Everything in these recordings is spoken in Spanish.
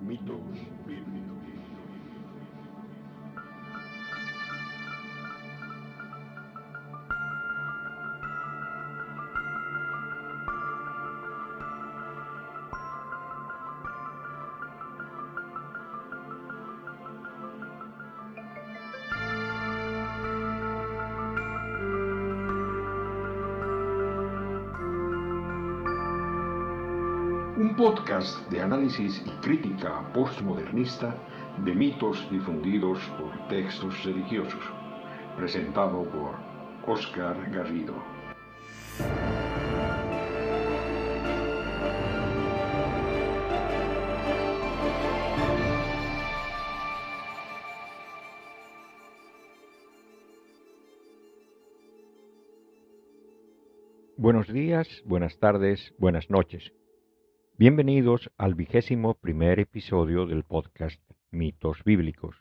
Mitos bíblicos. Podcast de análisis y crítica postmodernista de mitos difundidos por textos religiosos, presentado por Oscar Garrido. Buenos días, buenas tardes, buenas noches. Bienvenidos al vigésimo primer episodio del podcast Mitos Bíblicos.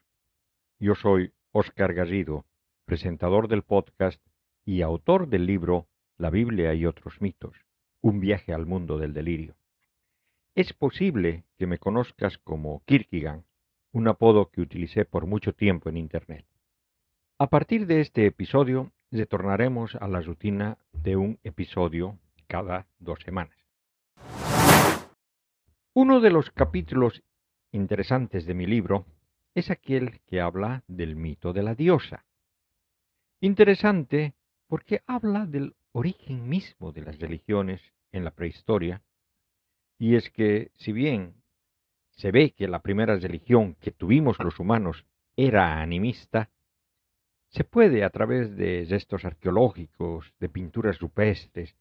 Yo soy Oscar Garrido, presentador del podcast y autor del libro La Biblia y otros mitos, un viaje al mundo del delirio. Es posible que me conozcas como Kierkegaard, un apodo que utilicé por mucho tiempo en Internet. A partir de este episodio retornaremos a la rutina de un episodio cada dos semanas. Uno de los capítulos interesantes de mi libro es aquel que habla del mito de la diosa. Interesante porque habla del origen mismo de las religiones en la prehistoria, y es que si bien se ve que la primera religión que tuvimos los humanos era animista, se puede, a través de restos arqueológicos, de pinturas rupestres,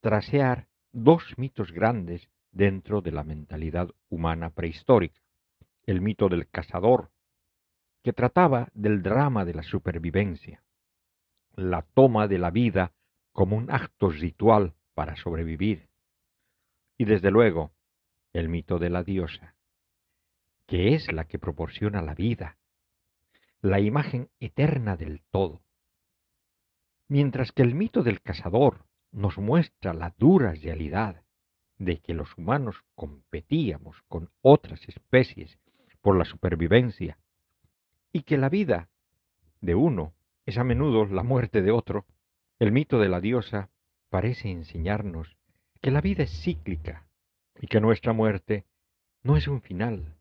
trasear dos mitos grandes dentro de la mentalidad humana prehistórica. El mito del cazador, que trataba del drama de la supervivencia, la toma de la vida como un acto ritual para sobrevivir. Y desde luego, el mito de la diosa, que es la que proporciona la vida, la imagen eterna del todo. Mientras que el mito del cazador nos muestra la dura realidad de que los humanos competíamos con otras especies por la supervivencia y que la vida de uno es a menudo la muerte de otro, el mito de la diosa parece enseñarnos que la vida es cíclica y que nuestra muerte no es un final,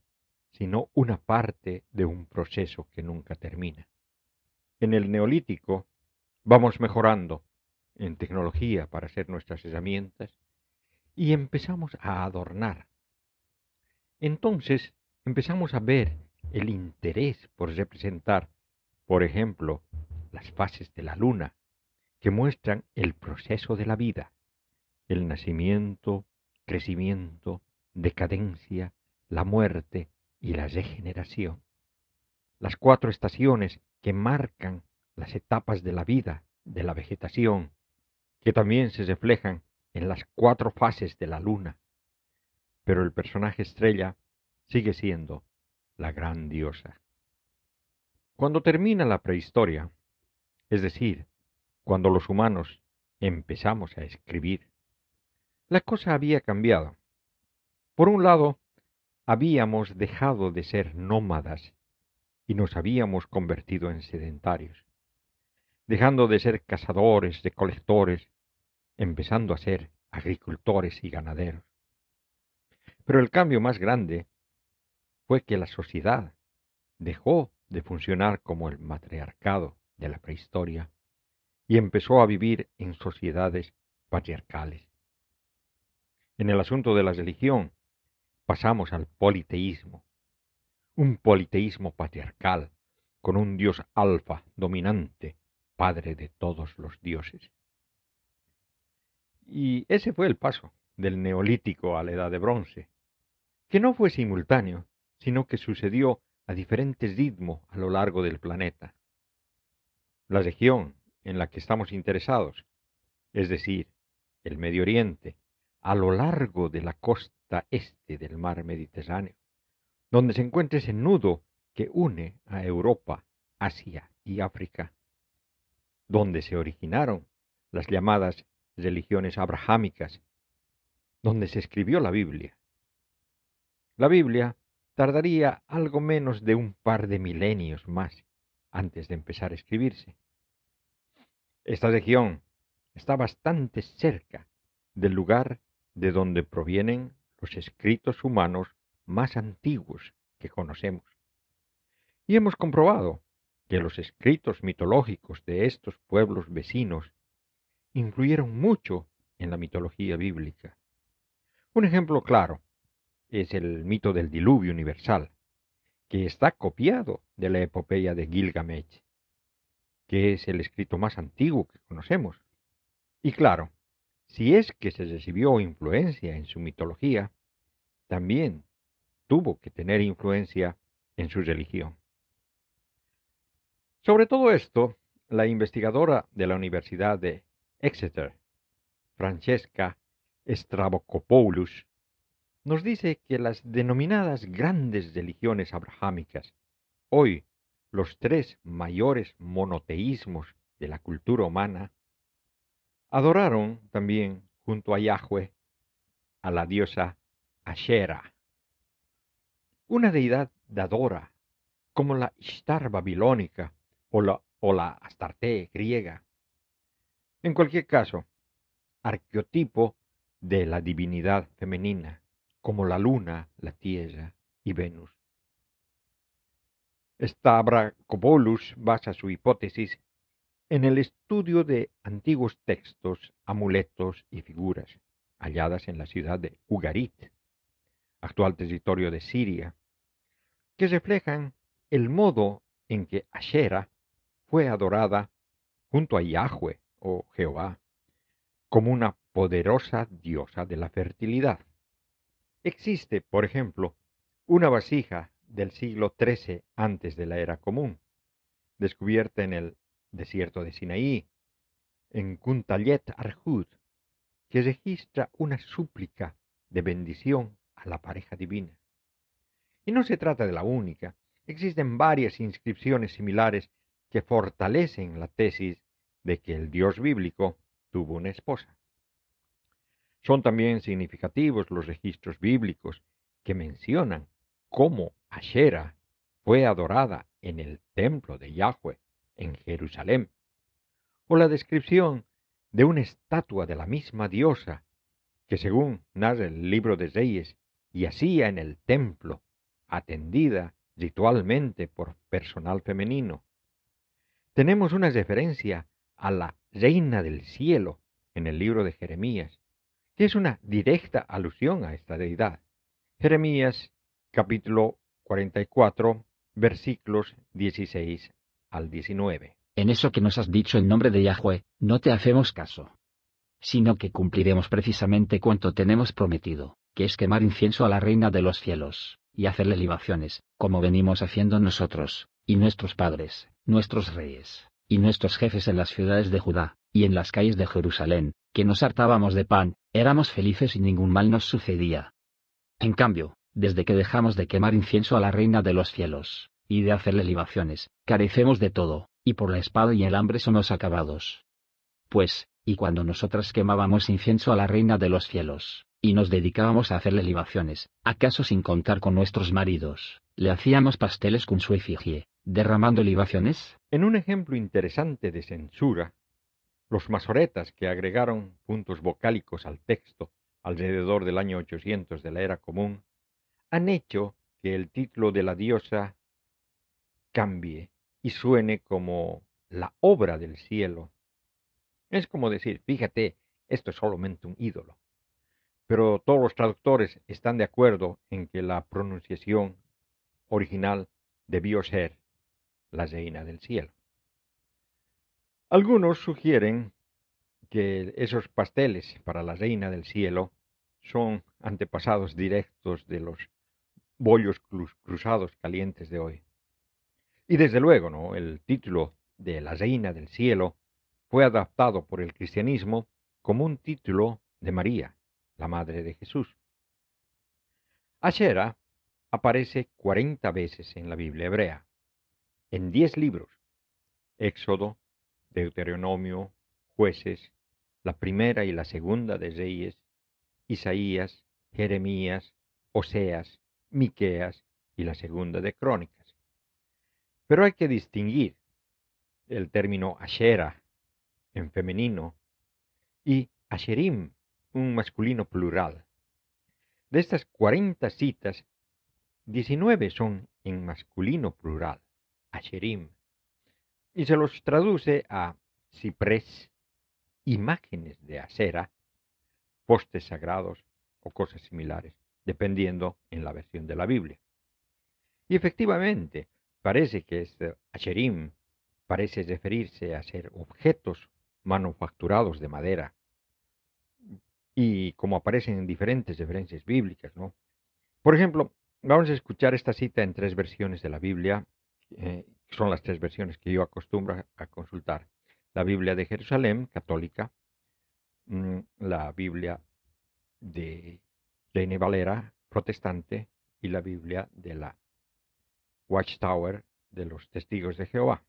sino una parte de un proceso que nunca termina. En el neolítico vamos mejorando en tecnología para hacer nuestras herramientas y empezamos a adornar. Entonces empezamos a ver el interés por representar, por ejemplo, las fases de la luna, que muestran el proceso de la vida, el nacimiento, crecimiento, decadencia, la muerte y la regeneración. Las cuatro estaciones que marcan las etapas de la vida, de la vegetación, que también se reflejan en las cuatro fases de la luna. Pero el personaje estrella sigue siendo la gran diosa. Cuando termina la prehistoria, es decir, cuando los humanos empezamos a escribir, la cosa había cambiado. Por un lado, habíamos dejado de ser nómadas y nos habíamos convertido en sedentarios, dejando de ser cazadores, recolectores, empezando a ser agricultores y ganaderos. Pero el cambio más grande fue que la sociedad dejó de funcionar como el matriarcado de la prehistoria y empezó a vivir en sociedades patriarcales. En el asunto de la religión, pasamos al politeísmo, un politeísmo patriarcal, con un dios alfa dominante, padre de todos los dioses. Y ese fue el paso del neolítico a la edad de bronce, que no fue simultáneo, sino que sucedió a diferentes ritmos a lo largo del planeta. La región en la que estamos interesados, es decir, el Medio Oriente, a lo largo de la costa este del mar Mediterráneo, donde se encuentra ese nudo que une a Europa, Asia y África, donde se originaron las llamadas religiones abrahámicas, donde se escribió la Biblia. La Biblia tardaría algo menos de un par de milenios más antes de empezar a escribirse. Esta región está bastante cerca del lugar de donde provienen los escritos humanos más antiguos que conocemos. Y hemos comprobado que los escritos mitológicos de estos pueblos vecinos influyeron mucho en la mitología bíblica. Un ejemplo claro es el mito del diluvio universal, que está copiado de la epopeya de Gilgamesh, que es el escrito más antiguo que conocemos. Y claro, si es que se recibió influencia en su mitología, también tuvo que tener influencia en su religión. Sobre todo esto, la investigadora de la Universidad de Exeter, Francesca Stravokopoulos, nos dice que las denominadas grandes religiones abrahámicas, hoy los tres mayores monoteísmos de la cultura humana, adoraron también junto a Yahweh a la diosa Asherah, una deidad dadora, como la Ishtar babilónica o la, o la Astarte griega. En cualquier caso, arqueotipo de la divinidad femenina como la Luna, la Tierra y Venus. Stavrakopoulos basa su hipótesis en el estudio de antiguos textos, amuletos y figuras halladas en la ciudad de Ugarit, actual territorio de Siria, que reflejan el modo en que Ashera fue adorada junto a Yahweh o Jehová como una poderosa diosa de la fertilidad. Existe, por ejemplo, una vasija del siglo XIII antes de la era común, descubierta en el desierto de Sinaí, en Kuntayet Arjud, que registra una súplica de bendición a la pareja divina. Y no se trata de la única, existen varias inscripciones similares que fortalecen la tesis de que el Dios bíblico tuvo una esposa. Son también significativos los registros bíblicos que mencionan cómo Ashera fue adorada en el templo de Yahweh en Jerusalén, o la descripción de una estatua de la misma diosa que según narra el libro de Reyes yacía en el templo, atendida ritualmente por personal femenino. Tenemos una referencia a la reina del cielo en el libro de Jeremías, es una directa alusión a esta deidad. Jeremías capítulo 44 versículos 16 al 19. En eso que nos has dicho en nombre de Yahweh, no te hacemos caso, sino que cumpliremos precisamente cuanto tenemos prometido, que es quemar incienso a la reina de los cielos, y hacerle libaciones, como venimos haciendo nosotros, y nuestros padres, nuestros reyes, y nuestros jefes en las ciudades de Judá, y en las calles de Jerusalén, que nos hartábamos de pan, éramos felices y ningún mal nos sucedía. En cambio, desde que dejamos de quemar incienso a la reina de los cielos, y de hacerle libaciones, carecemos de todo, y por la espada y el hambre somos acabados. Pues, y cuando nosotras quemábamos incienso a la reina de los cielos, y nos dedicábamos a hacerle libaciones, acaso sin contar con nuestros maridos, le hacíamos pasteles con su efigie, derramando libaciones? En un ejemplo interesante de censura, los masoretas que agregaron puntos vocálicos al texto alrededor del año 800 de la era común han hecho que el título de la diosa cambie y suene como la obra del cielo. Es como decir, fíjate, esto es solamente un ídolo. Pero todos los traductores están de acuerdo en que la pronunciación original debió ser la reina del cielo. Algunos sugieren que esos pasteles para la reina del cielo son antepasados directos de los bollos cruzados calientes de hoy. Y desde luego, ¿no? El título de la reina del cielo fue adaptado por el cristianismo como un título de María, la madre de Jesús. Ashera aparece 40 veces en la Biblia hebrea, en 10 libros, Éxodo, Deuteronomio, Jueces, la primera y la segunda de Reyes, Isaías, Jeremías, Oseas, Miqueas y la segunda de Crónicas. Pero hay que distinguir el término Ashera en femenino y Asherim, un masculino plural. De estas 40 citas, 19 son en masculino plural, Asherim, y se los traduce a ciprés, imágenes de acera, postes sagrados o cosas similares, dependiendo en la versión de la Biblia. Y efectivamente, parece que este Asherim parece referirse a ser objetos manufacturados de madera, y como aparecen en diferentes referencias bíblicas, ¿no? Por ejemplo, vamos a escuchar esta cita en tres versiones de la Biblia, eh, son las tres versiones que yo acostumbro a consultar. La Biblia de Jerusalén, católica, mm, la Biblia de Reine Valera, protestante, y la Biblia de la Watchtower de los Testigos de Jehová.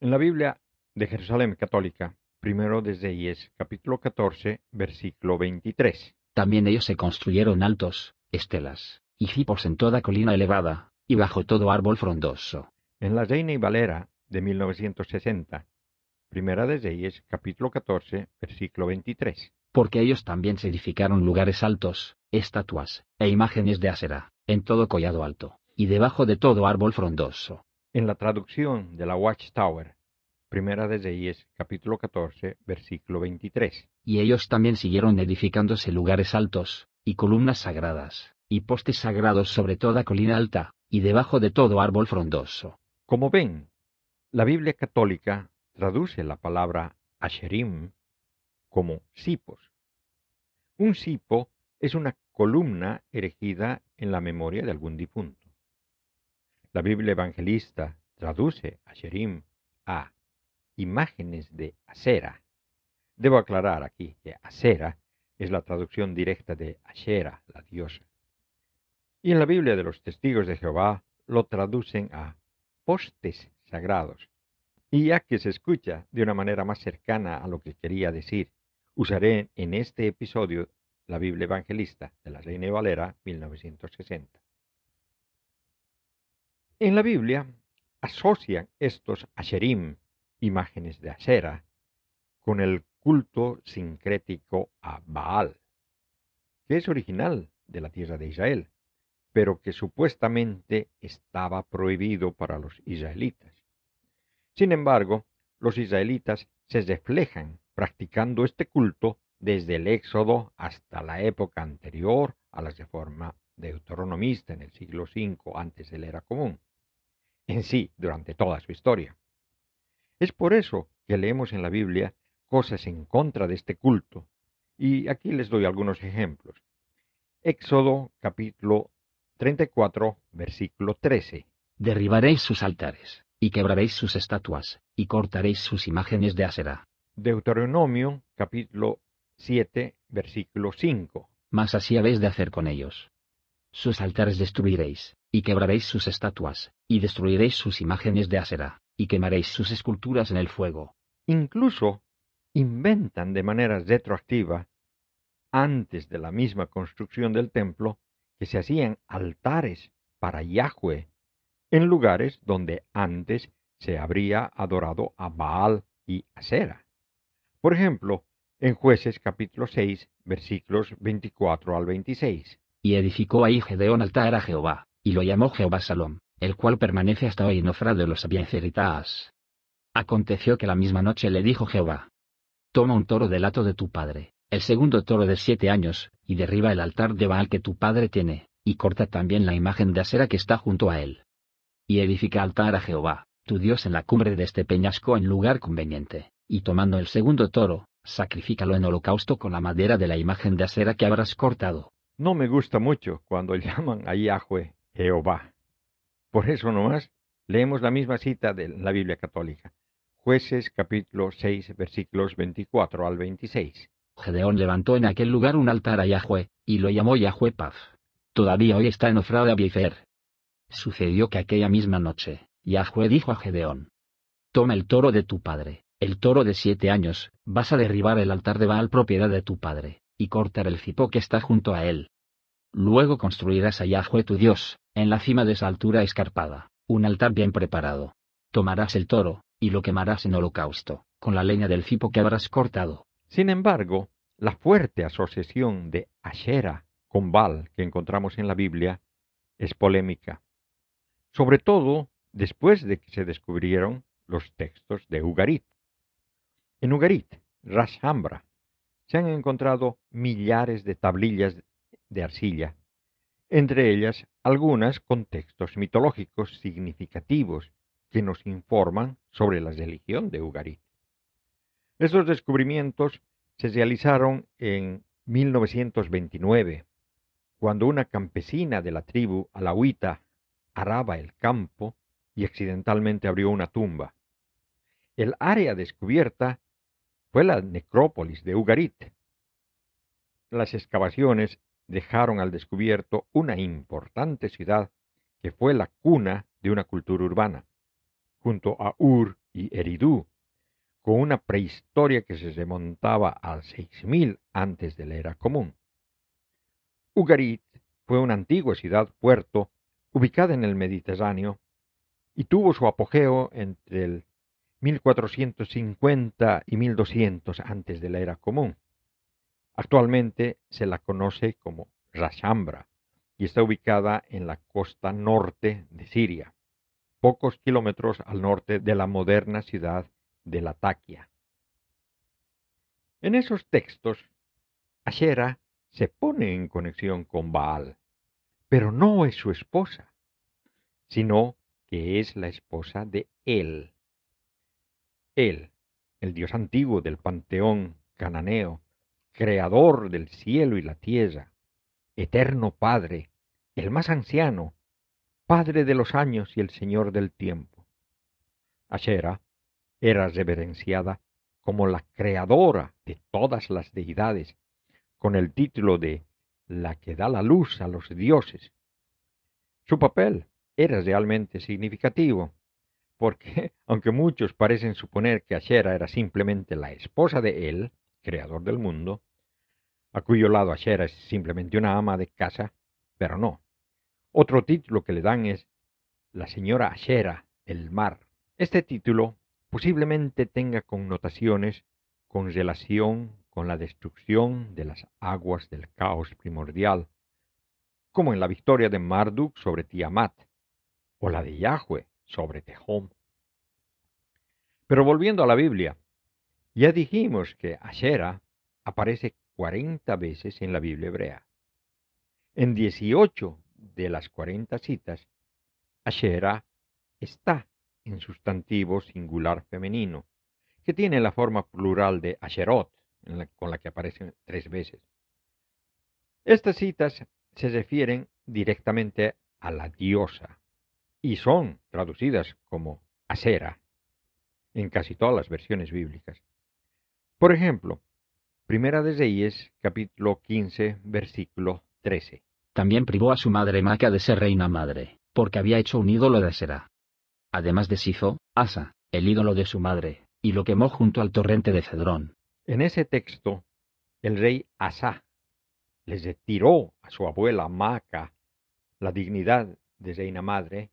En la Biblia de Jerusalén católica, primero desde Ies, capítulo 14, versículo 23. También ellos se construyeron altos, estelas, y cipos en toda colina elevada, y bajo todo árbol frondoso. En la Reina y Valera de 1960, Primera de Reyes, capítulo 14, versículo 23. Porque ellos también se edificaron lugares altos, estatuas, e imágenes de acera, en todo collado alto, y debajo de todo árbol frondoso. En la traducción de la Watchtower, Primera de Reyes, capítulo 14, versículo 23. Y ellos también siguieron edificándose lugares altos, y columnas sagradas, y postes sagrados sobre toda colina alta, y debajo de todo árbol frondoso. Como ven, la Biblia católica traduce la palabra asherim como cipos. Un cipo es una columna erigida en la memoria de algún difunto. La Biblia evangelista traduce asherim a imágenes de acera. Debo aclarar aquí que acera es la traducción directa de Ashera, la diosa. Y en la Biblia de los testigos de Jehová lo traducen a postes sagrados. Y ya que se escucha de una manera más cercana a lo que quería decir, usaré en este episodio la Biblia Evangelista de la Reina Valera 1960. En la Biblia asocian estos Asherim imágenes de acera, con el culto sincrético a Baal, que es original de la tierra de Israel, pero que supuestamente estaba prohibido para los israelitas. Sin embargo, los israelitas se reflejan practicando este culto desde el Éxodo hasta la época anterior a la reforma deuteronomista en el siglo V antes de la era común, en sí durante toda su historia. Es por eso que leemos en la Biblia cosas en contra de este culto. Y aquí les doy algunos ejemplos. Éxodo capítulo 34, versículo 13. Derribaréis sus altares, y quebraréis sus estatuas, y cortaréis sus imágenes de acera. Deuteronomio capítulo 7, versículo 5. Mas así habéis de hacer con ellos. Sus altares destruiréis, y quebraréis sus estatuas, y destruiréis sus imágenes de acera y quemaréis sus esculturas en el fuego. Incluso inventan de manera retroactiva, antes de la misma construcción del templo, que se hacían altares para Yahweh en lugares donde antes se habría adorado a Baal y Asera. Por ejemplo, en Jueces capítulo 6, versículos 24 al 26. Y edificó ahí Gedeón altar a Jehová, y lo llamó Jehová Salom, el cual permanece hasta hoy en Ofra de los Abiezeritas. Aconteció que la misma noche le dijo Jehová, Toma un toro del hato de tu padre, el segundo toro de siete años, y derriba el altar de Baal que tu padre tiene, y corta también la imagen de acera que está junto a él. Y edifica altar a Jehová, tu Dios en la cumbre de este peñasco en lugar conveniente, y tomando el segundo toro, sacrifícalo en holocausto con la madera de la imagen de acera que habrás cortado. No me gusta mucho cuando llaman a Yahweh Jehová. Por eso nomás leemos la misma cita de la Biblia católica. Jueces capítulo 6 versículos 24 al 26. Gedeón levantó en aquel lugar un altar a Yahweh, y lo llamó Yahweh Paz. Todavía hoy está en Ofra de Abifer. Sucedió que aquella misma noche, Yahweh dijo a Gedeón, Toma el toro de tu padre, el toro de siete años, vas a derribar el altar de Baal propiedad de tu padre, y cortar el cipo que está junto a él. Luego construirás a Yahweh tu Dios, en la cima de esa altura escarpada, un altar bien preparado. Tomarás el toro, y lo quemarás en holocausto, con la leña del cipo que habrás cortado. Sin embargo, la fuerte asociación de Ashera con Baal que encontramos en la Biblia es polémica, sobre todo después de que se descubrieron los textos de Ugarit. En Ugarit, Rashambra, se han encontrado millares de tablillas de arcilla, entre ellas algunas con textos mitológicos significativos que nos informan sobre la religión de Ugarit. Estos descubrimientos se realizaron en 1929, cuando una campesina de la tribu alahuita araba el campo y accidentalmente abrió una tumba. El área descubierta fue la necrópolis de Ugarit. Las excavaciones dejaron al descubierto una importante ciudad que fue la cuna de una cultura urbana, junto a Ur y Eridú, con una prehistoria que se remontaba al 6000 antes de la era común. Ugarit fue una antigua ciudad-puerto ubicada en el Mediterráneo y tuvo su apogeo entre el 1450 y 1200 antes de la era común. Actualmente se la conoce como Rashambra y está ubicada en la costa norte de Siria, pocos kilómetros al norte de la moderna ciudad de Latakia. En esos textos, Ashera se pone en conexión con Baal, pero no es su esposa, sino que es la esposa de él. Él, el dios antiguo del panteón cananeo, creador del cielo y la tierra, eterno Padre, el más anciano, Padre de los años y el Señor del tiempo. Ashera era reverenciada como la creadora de todas las deidades, con el título de la que da la luz a los dioses. Su papel era realmente significativo, porque, aunque muchos parecen suponer que Ashera era simplemente la esposa de él, creador del mundo, a cuyo lado Ashera es simplemente una ama de casa, pero no. Otro título que le dan es la señora Ashera del mar. Este título posiblemente tenga connotaciones con relación con la destrucción de las aguas del caos primordial, como en la victoria de Marduk sobre Tiamat, o la de Yahweh sobre Tehom. Pero volviendo a la Biblia, ya dijimos que Ashera aparece 40 veces en la Biblia hebrea. En 18 de las 40 citas, Ashera está en sustantivo singular femenino, que tiene la forma plural de Asherot, con la que aparece tres veces. Estas citas se refieren directamente a la diosa y son traducidas como Asera en casi todas las versiones bíblicas. Por ejemplo, Primera de Reyes, capítulo 15, versículo 13. También privó a su madre Maca de ser reina madre, porque había hecho un ídolo de Asera. Además deshizo, Asa, el ídolo de su madre, y lo quemó junto al torrente de Cedrón. En ese texto, el rey Asa les retiró a su abuela Maca la dignidad de reina madre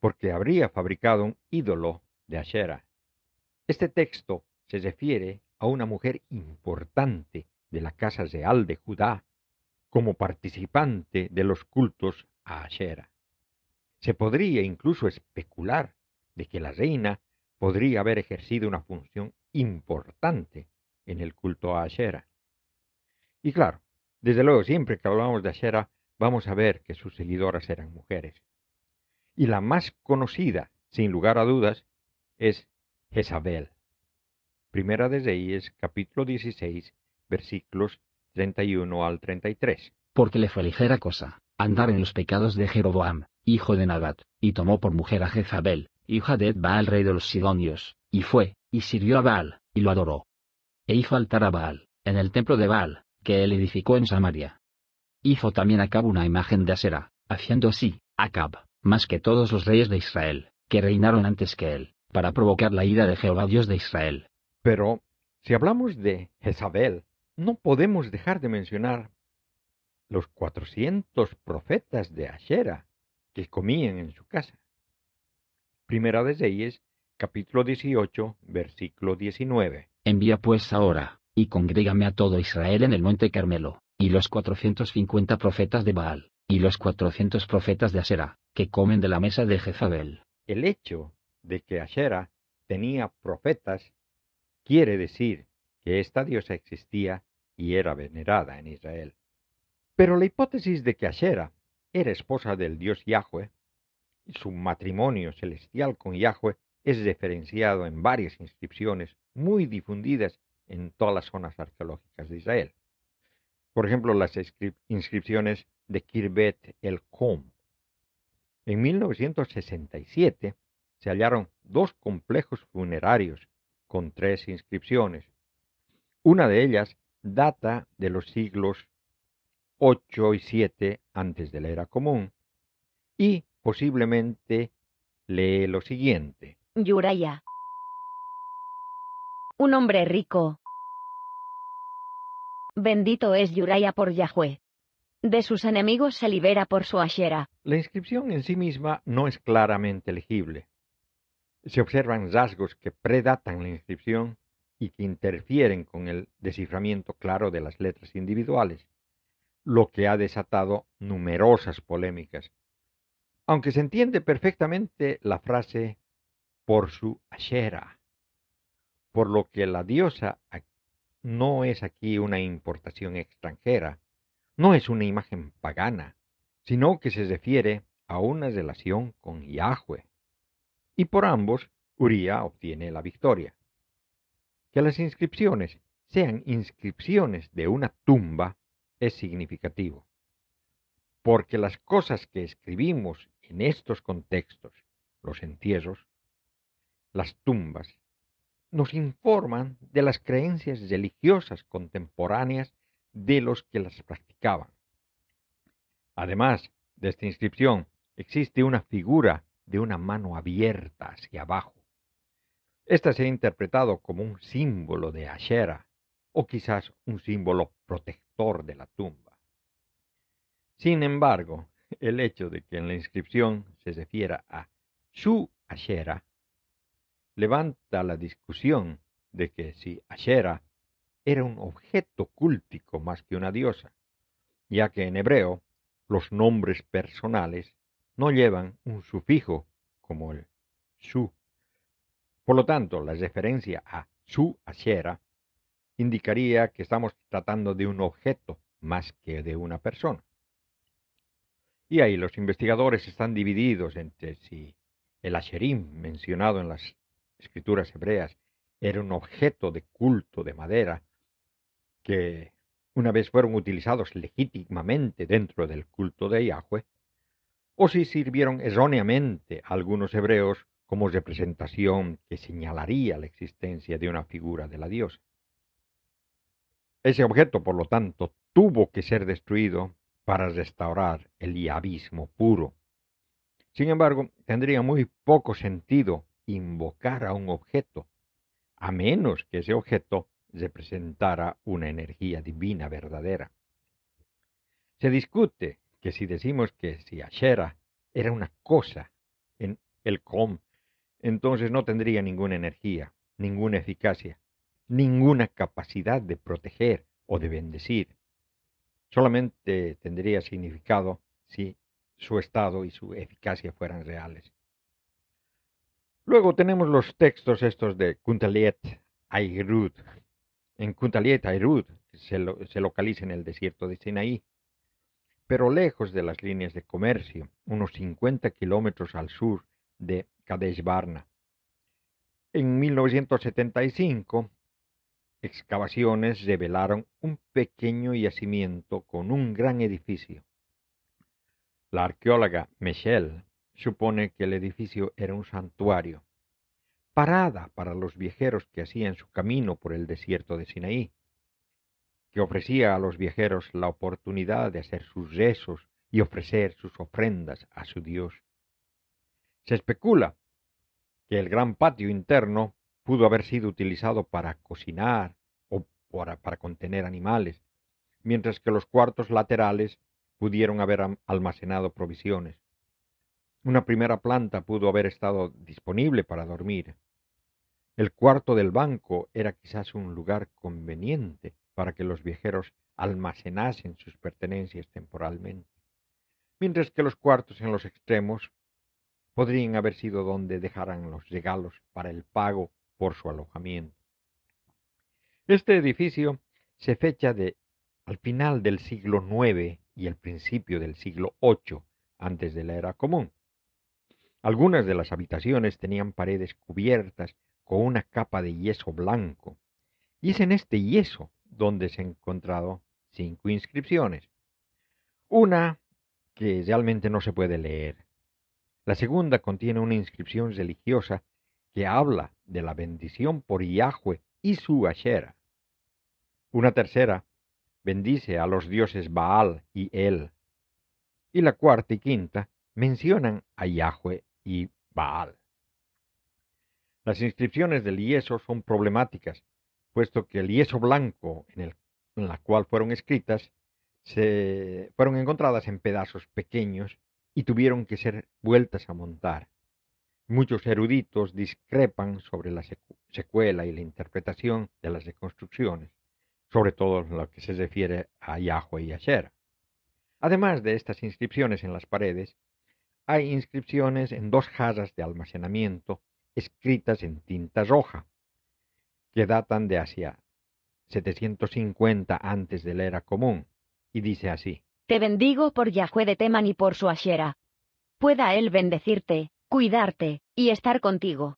porque habría fabricado un ídolo de Ashera. Este texto se refiere a una mujer importante de la casa real de Judá como participante de los cultos a Ashera. Se podría incluso especular de que la reina podría haber ejercido una función importante en el culto a Ashera. Y claro, desde luego, siempre que hablamos de Ashera, vamos a ver que sus seguidoras eran mujeres. Y la más conocida, sin lugar a dudas, es Jezabel. Primera de Reyes, capítulo 16, versículos 31 al 33. Porque le fue ligera cosa, andar en los pecados de Jeroboam, hijo de Nabat, y tomó por mujer a Jezabel, hija de Baal, rey de los Sidonios, y fue, y sirvió a Baal, y lo adoró. E hizo altar a Baal, en el templo de Baal, que él edificó en Samaria. Hizo también Acab una imagen de Asera, haciendo así, Acab, más que todos los reyes de Israel, que reinaron antes que él, para provocar la ira de Jehová Dios de Israel. Pero, si hablamos de Jezabel, no podemos dejar de mencionar los cuatrocientos profetas de Ashera que comían en su casa. Primera de Reyes, capítulo 18, versículo 19. Envía pues ahora, y congrégame a todo Israel en el monte Carmelo, y los cuatrocientos cincuenta profetas de Baal, y los cuatrocientos profetas de Asera, que comen de la mesa de Jezabel. El hecho de que Ashera tenía profetas quiere decir que esta diosa existía y era venerada en Israel. Pero la hipótesis de que Ashera era esposa del dios Yahweh, su matrimonio celestial con Yahweh es referenciado en varias inscripciones muy difundidas en todas las zonas arqueológicas de Israel. Por ejemplo, las inscripciones de Kirbet el Kom. En 1967 se hallaron dos complejos funerarios con tres inscripciones. Una de ellas data de los siglos 8 y 7 antes de la era común y posiblemente lee lo siguiente. Yuraya. Un hombre rico. Bendito es Yuraya por Yahweh. De sus enemigos se libera por su ashera. La inscripción en sí misma no es claramente legible. Se observan rasgos que predatan la inscripción y que interfieren con el desciframiento claro de las letras individuales, lo que ha desatado numerosas polémicas. Aunque se entiende perfectamente la frase por su ashera, por lo que la diosa no es aquí una importación extranjera, no es una imagen pagana, sino que se refiere a una relación con Yahweh. Y por ambos, Uría obtiene la victoria. Que las inscripciones sean inscripciones de una tumba es significativo, porque las cosas que escribimos en estos contextos, los entierros, las tumbas, nos informan de las creencias religiosas contemporáneas de los que las practicaban. Además de esta inscripción, existe una figura de una mano abierta hacia abajo. Esta se ha interpretado como un símbolo de Ashera o quizás un símbolo protector de la tumba. Sin embargo, el hecho de que en la inscripción se refiera a su Ashera levanta la discusión de que si Ashera era un objeto cúltico más que una diosa, ya que en hebreo los nombres personales no llevan un sufijo como el su. Por lo tanto, la referencia a su Ashera indicaría que estamos tratando de un objeto más que de una persona. Y ahí los investigadores están divididos entre si el Asherim mencionado en las escrituras hebreas era un objeto de culto de madera que una vez fueron utilizados legítimamente dentro del culto de Yahweh, o si sirvieron erróneamente a algunos hebreos como representación que señalaría la existencia de una figura de la diosa. Ese objeto, por lo tanto, tuvo que ser destruido para restaurar el yavismo puro. Sin embargo, tendría muy poco sentido invocar a un objeto, a menos que ese objeto representara una energía divina verdadera. Se discute que si decimos que si Ashera era una cosa en el com, entonces no tendría ninguna energía, ninguna eficacia, ninguna capacidad de proteger o de bendecir. Solamente tendría significado si su estado y su eficacia fueran reales. Luego tenemos los textos estos de Kuntaliet Ayrud, en Kuntaliet Ayrud se, se localiza en el desierto de Sinaí, pero lejos de las líneas de comercio, unos 50 kilómetros al sur de Kadesh Barna. En 1975, excavaciones revelaron un pequeño yacimiento con un gran edificio. La arqueóloga Michelle supone que el edificio era un santuario parada para los viajeros que hacían su camino por el desierto de Sinaí, que ofrecía a los viajeros la oportunidad de hacer sus rezos y ofrecer sus ofrendas a su Dios. Se especula que el gran patio interno pudo haber sido utilizado para cocinar o para, contener animales, mientras que los cuartos laterales pudieron haber almacenado provisiones. Una primera planta pudo haber estado disponible para dormir. El cuarto del banco era quizás un lugar conveniente para que los viajeros almacenasen sus pertenencias temporalmente, mientras que los cuartos en los extremos podrían haber sido donde dejaran los regalos para el pago por su alojamiento. Este edificio se fecha de al final del siglo IX y el principio del siglo VIII antes de la era común. Algunas de las habitaciones tenían paredes cubiertas con una capa de yeso blanco, y es en este yeso donde se han encontrado cinco inscripciones. Una que realmente no se puede leer. La segunda contiene una inscripción religiosa que habla de la bendición por Yahweh y su Ashera. Una tercera bendice a los dioses Baal y El. Y la cuarta y quinta mencionan a Yahweh y Baal. Las inscripciones del yeso son problemáticas, puesto que el yeso blanco en, el, en la cual fueron escritas se fueron encontradas en pedazos pequeños y tuvieron que ser vueltas a montar. Muchos eruditos discrepan sobre la secuela y la interpretación de las reconstrucciones sobre todo en lo que se refiere a Yahweh y Asher. Además de estas inscripciones en las paredes, hay inscripciones en dos jarras de almacenamiento escritas en tinta roja, que datan de hacia 750 antes de la era común, y dice así. Te bendigo por Yahweh de Teman y por su Ashera. Pueda él bendecirte, cuidarte, y estar contigo.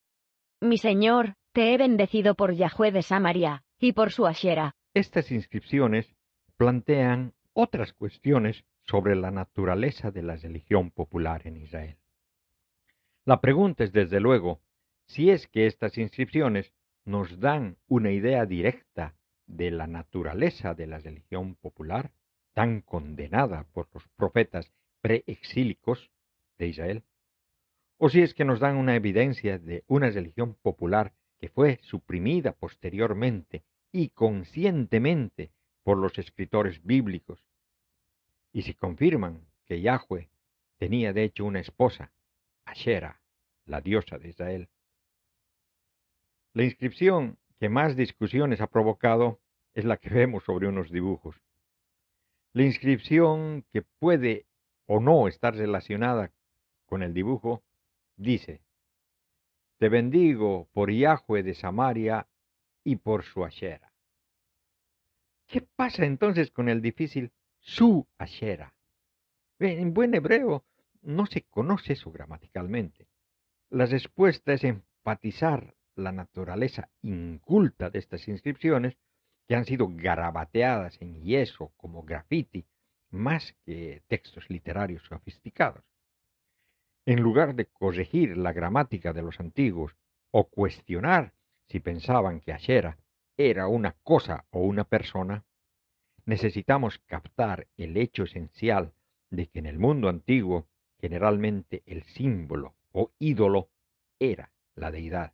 Mi Señor, te he bendecido por Yahweh de Samaria, y por su Ashera. Estas inscripciones plantean otras cuestiones sobre la naturaleza de la religión popular en Israel. La pregunta es, desde luego, si es que estas inscripciones nos dan una idea directa de la naturaleza de la religión popular, tan condenada por los profetas preexílicos de Israel, o si es que nos dan una evidencia de una religión popular que fue suprimida posteriormente y conscientemente por los escritores bíblicos. Y si confirman que Yahweh tenía de hecho una esposa, Ashera, la diosa de Israel. La inscripción que más discusiones ha provocado es la que vemos sobre unos dibujos. La inscripción que puede o no estar relacionada con el dibujo dice, Te bendigo por Yahweh de Samaria y por su Ashera. ¿Qué pasa entonces con el difícil su Ashera? En buen hebreo no se conoce eso gramaticalmente. La respuesta es enfatizar la naturaleza inculta de estas inscripciones que han sido garabateadas en yeso como graffiti, más que textos literarios sofisticados. En lugar de corregir la gramática de los antiguos o cuestionar si pensaban que Ashera era una cosa o una persona, necesitamos captar el hecho esencial de que en el mundo antiguo generalmente el símbolo o ídolo era la deidad.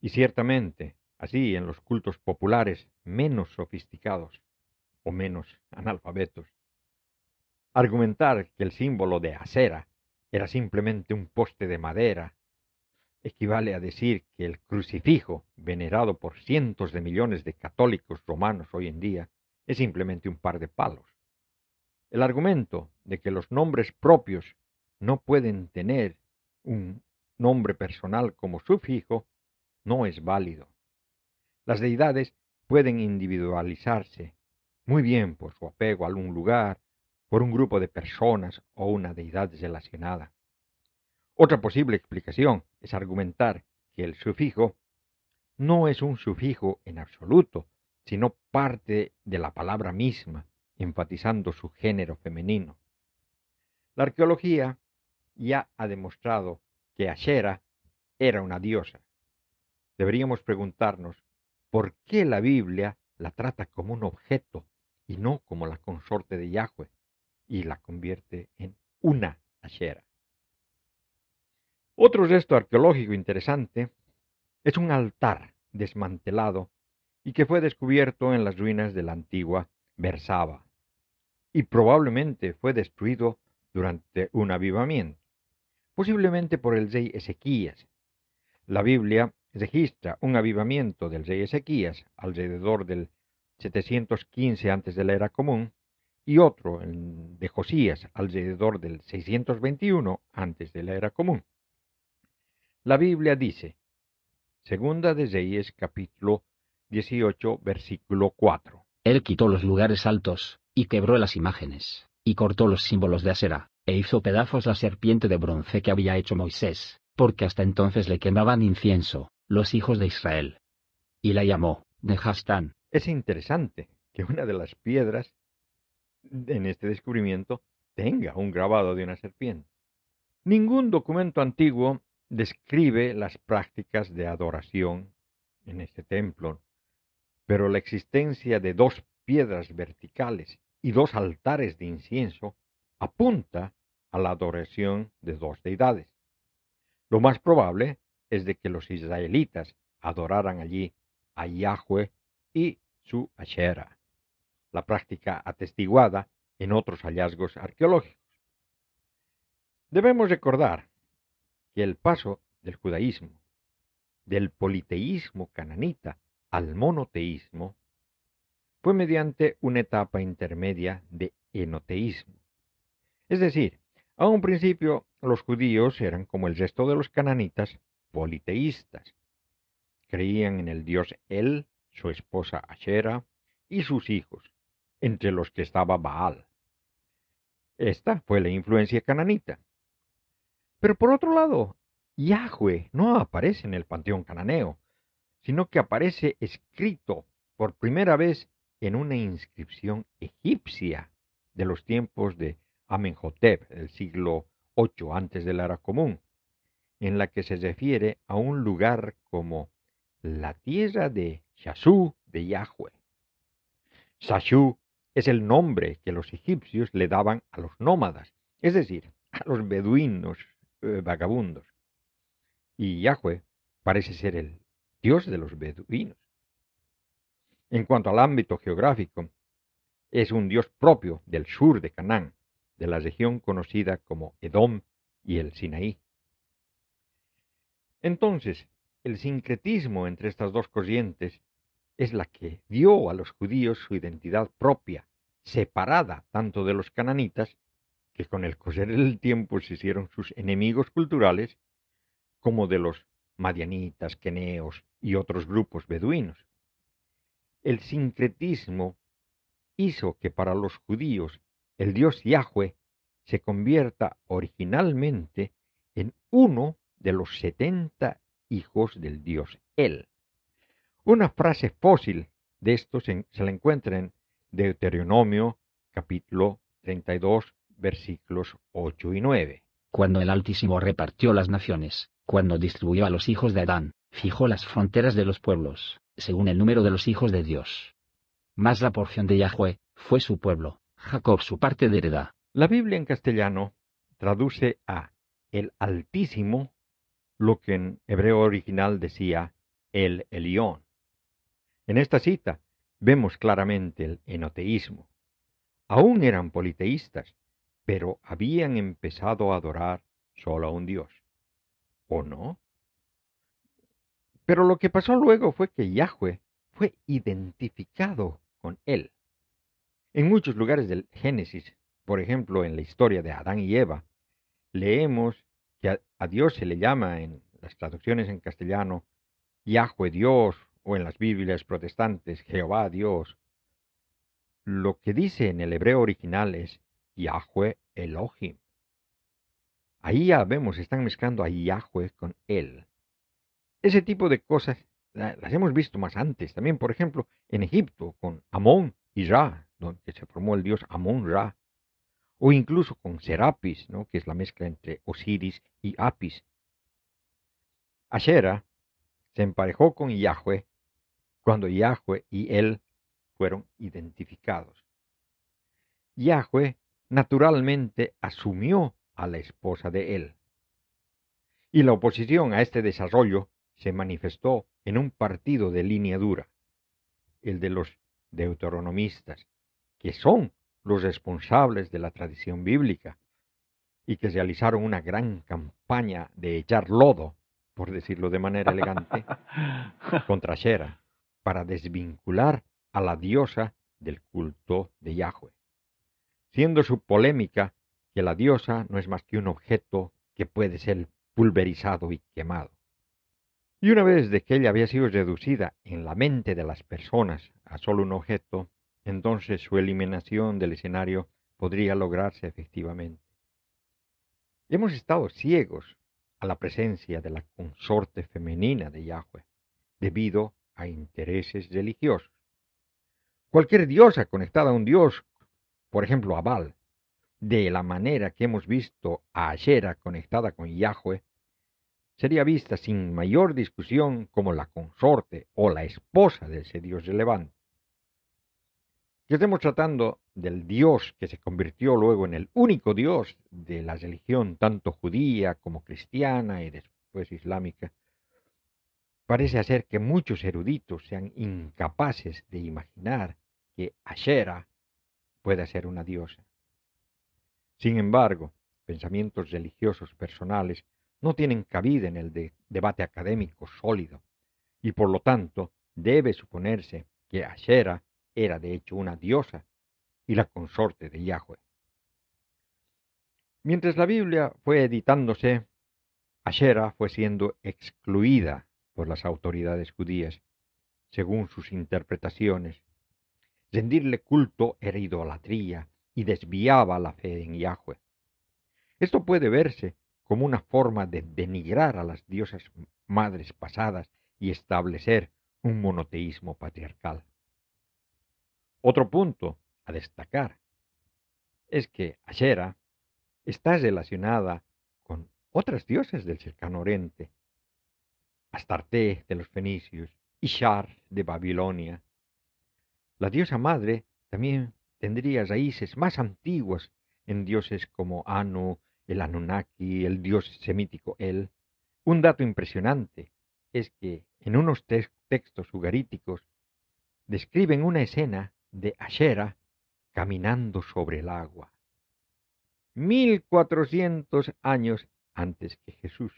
Y ciertamente, así en los cultos populares menos sofisticados o menos analfabetos, argumentar que el símbolo de acera era simplemente un poste de madera equivale a decir que el crucifijo, venerado por cientos de millones de católicos romanos hoy en día, es simplemente un par de palos. El argumento de que los nombres propios no pueden tener un nombre personal como sufijo no es válido. Las deidades pueden individualizarse muy bien por su apego a algún lugar, por un grupo de personas o una deidad relacionada. Otra posible explicación es argumentar que el sufijo no es un sufijo en absoluto, sino parte de la palabra misma, enfatizando su género femenino. La arqueología ya ha demostrado que Ashera era una diosa. Deberíamos preguntarnos por qué la Biblia la trata como un objeto y no como la consorte de Yahweh y la convierte en una Ashera. Otro resto arqueológico interesante es un altar desmantelado y que fue descubierto en las ruinas de la antigua Bersaba, y probablemente fue destruido durante un avivamiento, posiblemente por el rey Ezequías. La Biblia registra un avivamiento del rey Ezequías alrededor del 715 antes de la era común y otro de Josías alrededor del 621 antes de la era común. La Biblia dice, Segunda de Reyes capítulo 18 versículo 4. Él quitó los lugares altos, y quebró las imágenes, y cortó los símbolos de Asera, e hizo pedazos la serpiente de bronce que había hecho Moisés, porque hasta entonces le quemaban incienso, los hijos de Israel. Y la llamó Nehastán. Es interesante que una de las piedras en este descubrimiento tenga un grabado de una serpiente. Ningún documento antiguo describe las prácticas de adoración en este templo, pero la existencia de dos piedras verticales y dos altares de incienso apunta a la adoración de dos deidades. Lo más probable es de que los israelitas adoraran allí a Yahweh y su Asherah, la práctica atestiguada en otros hallazgos arqueológicos. Debemos recordar que el paso del judaísmo, del politeísmo cananita al monoteísmo fue mediante una etapa intermedia de enoteísmo. Es decir, a un principio los judíos eran como el resto de los cananitas politeístas. Creían en el dios El, su esposa Ashera y sus hijos, entre los que estaba Baal. Esta fue la influencia cananita. Pero por otro lado, Yahweh no aparece en el panteón cananeo, sino que aparece escrito por primera vez en una inscripción egipcia de los tiempos de Amenhotep, del siglo VIII antes de la era común, en la que se refiere a un lugar como la tierra de Shashu de Yahweh. Es el nombre que los egipcios le daban a los nómadas, es decir, a los beduinos eh, vagabundos. Y Yahweh parece ser el Dios de los beduinos. En cuanto al ámbito geográfico, es un Dios propio del sur de Canaán, de la región conocida como Edom y el Sinaí. Entonces, el sincretismo entre estas dos corrientes es la que dio a los judíos su identidad propia, separada tanto de los cananitas, que con el correr del tiempo se hicieron sus enemigos culturales, como de los madianitas, queneos y otros grupos beduinos. El sincretismo hizo que para los judíos el dios Yahweh se convierta originalmente en uno de los setenta hijos del dios El. Una frase fósil de esto se, la encuentra en Deuteronomio capítulo 32 versículos 8 y 9. Cuando el Altísimo repartió las naciones, cuando distribuyó a los hijos de Adán, fijó las fronteras de los pueblos, según el número de los hijos de Dios. Mas la porción de Yahweh fue su pueblo, Jacob su parte de heredad. La Biblia en castellano traduce a el Altísimo lo que en hebreo original decía el Elión. En esta cita vemos claramente el enoteísmo. Aún eran politeístas, pero habían empezado a adorar solo a un Dios. ¿O no? Pero lo que pasó luego fue que Yahweh fue identificado con él. En muchos lugares del Génesis, por ejemplo en la historia de Adán y Eva, leemos que a, Dios se le llama en las traducciones en castellano Yahweh Dios o en las Biblias protestantes Jehová Dios. Lo que dice en el hebreo original es Yahweh Elohim. Ahí ya vemos, están mezclando a Yahweh con Él. Ese tipo de cosas las hemos visto más antes, también por ejemplo en Egipto con Amón y Ra, donde se formó el dios Amón Ra, o incluso con Serapis, ¿no? que es la mezcla entre Osiris y Apis. Ashera se emparejó con Yahweh cuando Yahweh y él fueron identificados. Yahweh naturalmente asumió a la esposa de él. Y la oposición a este desarrollo se manifestó en un partido de línea dura. el de los deuteronomistas, que son los responsables de la tradición bíblica y que realizaron una gran campaña de echar lodo, por decirlo de manera elegante, contra Shera, para desvincular a la diosa del culto de Yahweh, siendo su polémica que la diosa no es más que un objeto que puede ser pulverizado y quemado. Y una vez de que ella había sido reducida en la mente de las personas a solo un objeto, entonces su eliminación del escenario podría lograrse efectivamente. Hemos estado ciegos a la presencia de la consorte femenina de Yahweh, debido a intereses religiosos. Cualquier diosa conectada a un dios, por ejemplo a Baal, de la manera que hemos visto a Ashera conectada con Yahweh, sería vista sin mayor discusión como la consorte o la esposa de ese dios relevante. Que estemos tratando del Dios que se convirtió luego en el único Dios de la religión tanto judía como cristiana y después islámica, parece hacer que muchos eruditos sean incapaces de imaginar que Ashera pueda ser una diosa. Sin embargo, pensamientos religiosos personales no tienen cabida en el debate académico sólido, y por lo tanto debe suponerse que Ashera era de hecho una diosa y la consorte de Yahweh. Mientras la Biblia fue editándose, Ashera fue siendo excluida por las autoridades judías, según sus interpretaciones. Rendirle culto era idolatría y desviaba la fe en Yahweh. Esto puede verse como una forma de denigrar a las diosas madres pasadas y establecer un monoteísmo patriarcal. Otro punto a destacar es que Ashera está relacionada con otras diosas del cercano oriente, Astarte de los fenicios, Ishar de Babilonia. La diosa madre también tendría raíces más antiguas en dioses como Anu, el Anunnaki, el dios semítico El. Un dato impresionante es que en unos textos ugaríticos describen una escena de Ashera caminando sobre el agua. Mil cuatrocientos años antes que Jesús.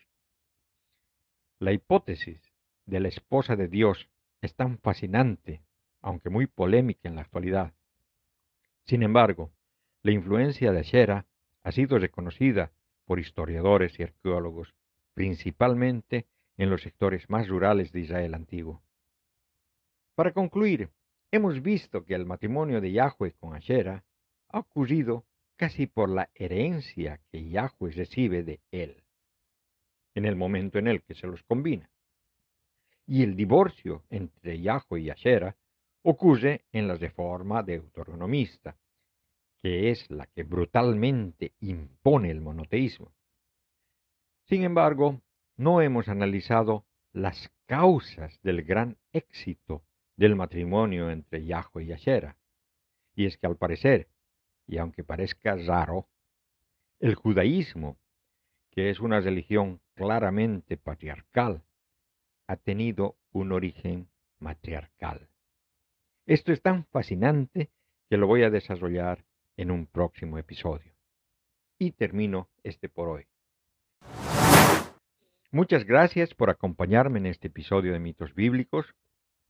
La hipótesis de la esposa de Dios es tan fascinante, aunque muy polémica en la actualidad. Sin embargo, la influencia de Ashera ha sido reconocida por historiadores y arqueólogos, principalmente en los sectores más rurales de Israel antiguo. Para concluir, Hemos visto que el matrimonio de Yahweh con Ashera ha ocurrido casi por la herencia que Yahweh recibe de él, en el momento en el que se los combina. Y el divorcio entre Yahweh y Ashera ocurre en la reforma deuteronomista, que es la que brutalmente impone el monoteísmo. Sin embargo, no hemos analizado las causas del gran éxito del matrimonio entre Yahweh y Ashera. Y es que al parecer, y aunque parezca raro, el judaísmo, que es una religión claramente patriarcal, ha tenido un origen matriarcal. Esto es tan fascinante que lo voy a desarrollar en un próximo episodio. Y termino este por hoy. Muchas gracias por acompañarme en este episodio de Mitos Bíblicos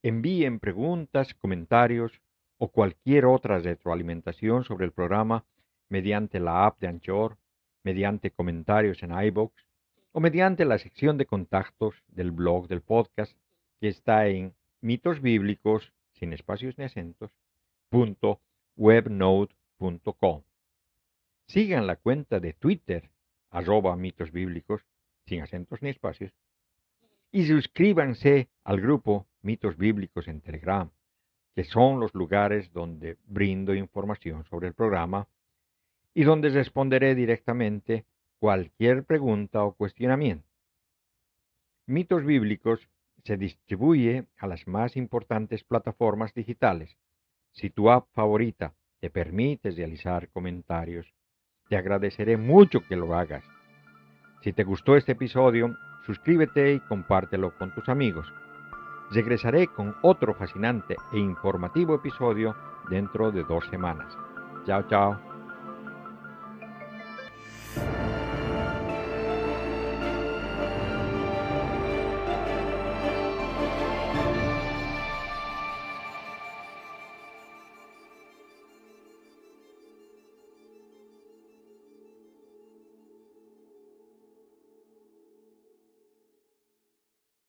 envíen preguntas, comentarios o cualquier otra retroalimentación sobre el programa mediante la app de Anchor, mediante comentarios en iBox o mediante la sección de contactos del blog del podcast que está en mitos bíblicos sin espacios ni acentos. Sigan la cuenta de Twitter arroba mitos sin acentos y suscríbanse al grupo Mitos Bíblicos en Telegram, que son los lugares donde brindo información sobre el programa y donde responderé directamente cualquier pregunta o cuestionamiento. Mitos Bíblicos se distribuye a las más importantes plataformas digitales. Si tu app favorita te permite realizar comentarios, te agradeceré mucho que lo hagas. Si te gustó este episodio, suscríbete y compártelo con tus amigos. Regresaré con otro fascinante e informativo episodio dentro de dos semanas. Chao, chao.